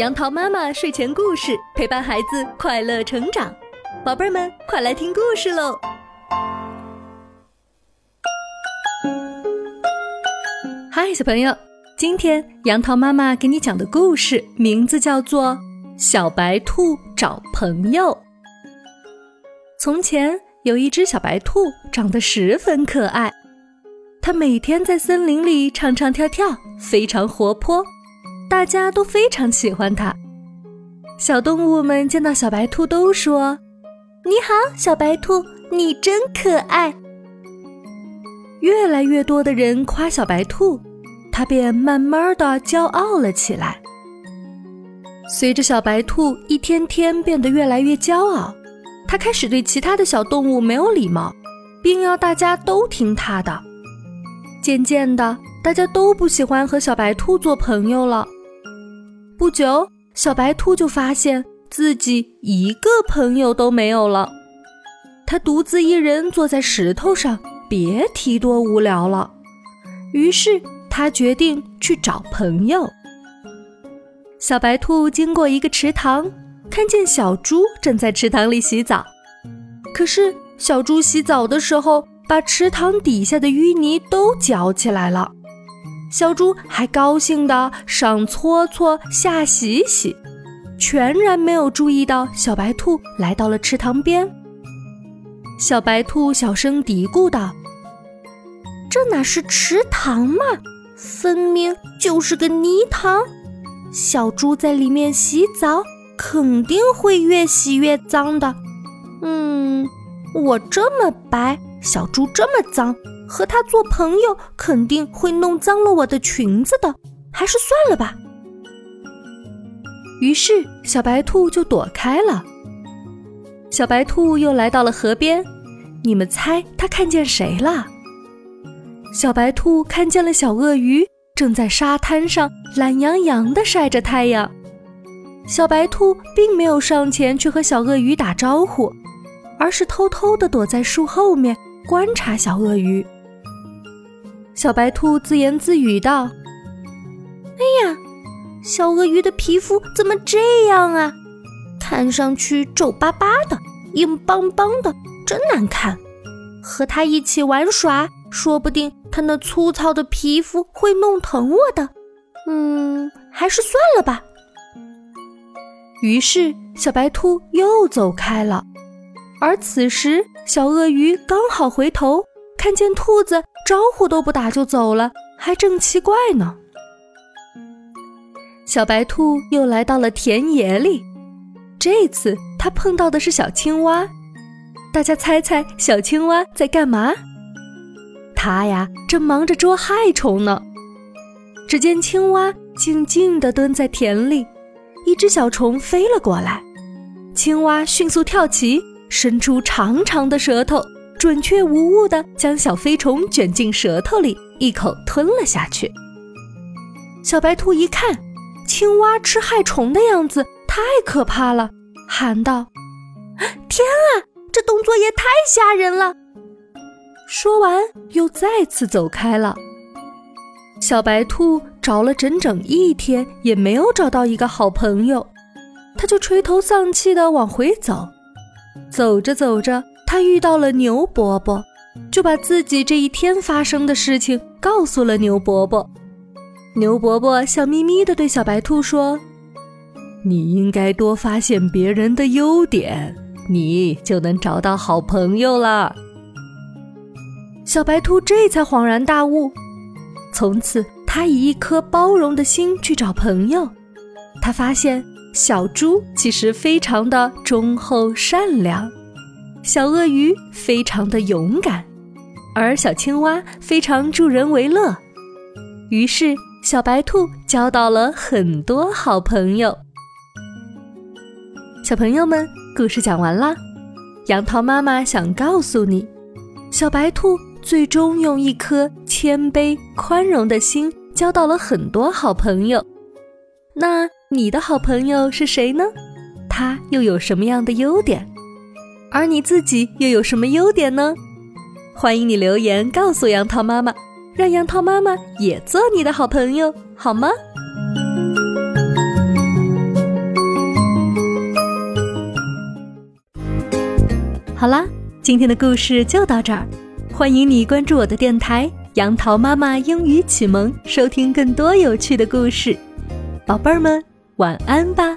杨桃妈妈睡前故事陪伴孩子快乐成长，宝贝们快来听故事喽！嗨，小朋友，今天杨桃妈妈给你讲的故事名字叫做《小白兔找朋友》。从前有一只小白兔，长得十分可爱，它每天在森林里唱唱跳跳，非常活泼。大家都非常喜欢它。小动物们见到小白兔都说：“你好，小白兔，你真可爱。”越来越多的人夸小白兔，它便慢慢的骄傲了起来。随着小白兔一天天变得越来越骄傲，它开始对其他的小动物没有礼貌，并要大家都听它的。渐渐的，大家都不喜欢和小白兔做朋友了。不久，小白兔就发现自己一个朋友都没有了。它独自一人坐在石头上，别提多无聊了。于是，他决定去找朋友。小白兔经过一个池塘，看见小猪正在池塘里洗澡。可是，小猪洗澡的时候，把池塘底下的淤泥都搅起来了。小猪还高兴地上搓搓下洗洗，全然没有注意到小白兔来到了池塘边。小白兔小声嘀咕道：“这哪是池塘嘛，分明就是个泥塘。小猪在里面洗澡，肯定会越洗越脏的。嗯，我这么白，小猪这么脏。”和他做朋友肯定会弄脏了我的裙子的，还是算了吧。于是小白兔就躲开了。小白兔又来到了河边，你们猜它看见谁了？小白兔看见了小鳄鱼，正在沙滩上懒洋洋地晒着太阳。小白兔并没有上前去和小鳄鱼打招呼，而是偷偷地躲在树后面观察小鳄鱼。小白兔自言自语道：“哎呀，小鳄鱼的皮肤怎么这样啊？看上去皱巴巴的、硬邦邦的，真难看。和它一起玩耍，说不定它那粗糙的皮肤会弄疼我的。嗯，还是算了吧。”于是，小白兔又走开了。而此时，小鳄鱼刚好回头。看见兔子，招呼都不打就走了，还正奇怪呢。小白兔又来到了田野里，这次它碰到的是小青蛙。大家猜猜，小青蛙在干嘛？它呀，正忙着捉害虫呢。只见青蛙静静地蹲在田里，一只小虫飞了过来，青蛙迅速跳起，伸出长长的舌头。准确无误地将小飞虫卷进舌头里，一口吞了下去。小白兔一看，青蛙吃害虫的样子太可怕了，喊道：“天啊，这动作也太吓人了！”说完，又再次走开了。小白兔找了整整一天，也没有找到一个好朋友，他就垂头丧气地往回走。走着走着，他遇到了牛伯伯，就把自己这一天发生的事情告诉了牛伯伯。牛伯伯笑眯眯地对小白兔说：“你应该多发现别人的优点，你就能找到好朋友了。”小白兔这才恍然大悟，从此他以一颗包容的心去找朋友。他发现小猪其实非常的忠厚善良。小鳄鱼非常的勇敢，而小青蛙非常助人为乐。于是，小白兔交到了很多好朋友。小朋友们，故事讲完啦。杨桃妈妈想告诉你，小白兔最终用一颗谦卑宽容的心交到了很多好朋友。那你的好朋友是谁呢？他又有什么样的优点？而你自己又有什么优点呢？欢迎你留言告诉杨桃妈妈让杨桃妈妈也做你的好朋友好吗？好啦今天的故事就到这儿欢迎你关注我的电台杨桃妈妈英语启蒙收听更多有趣的故事。宝贝儿们晚安吧。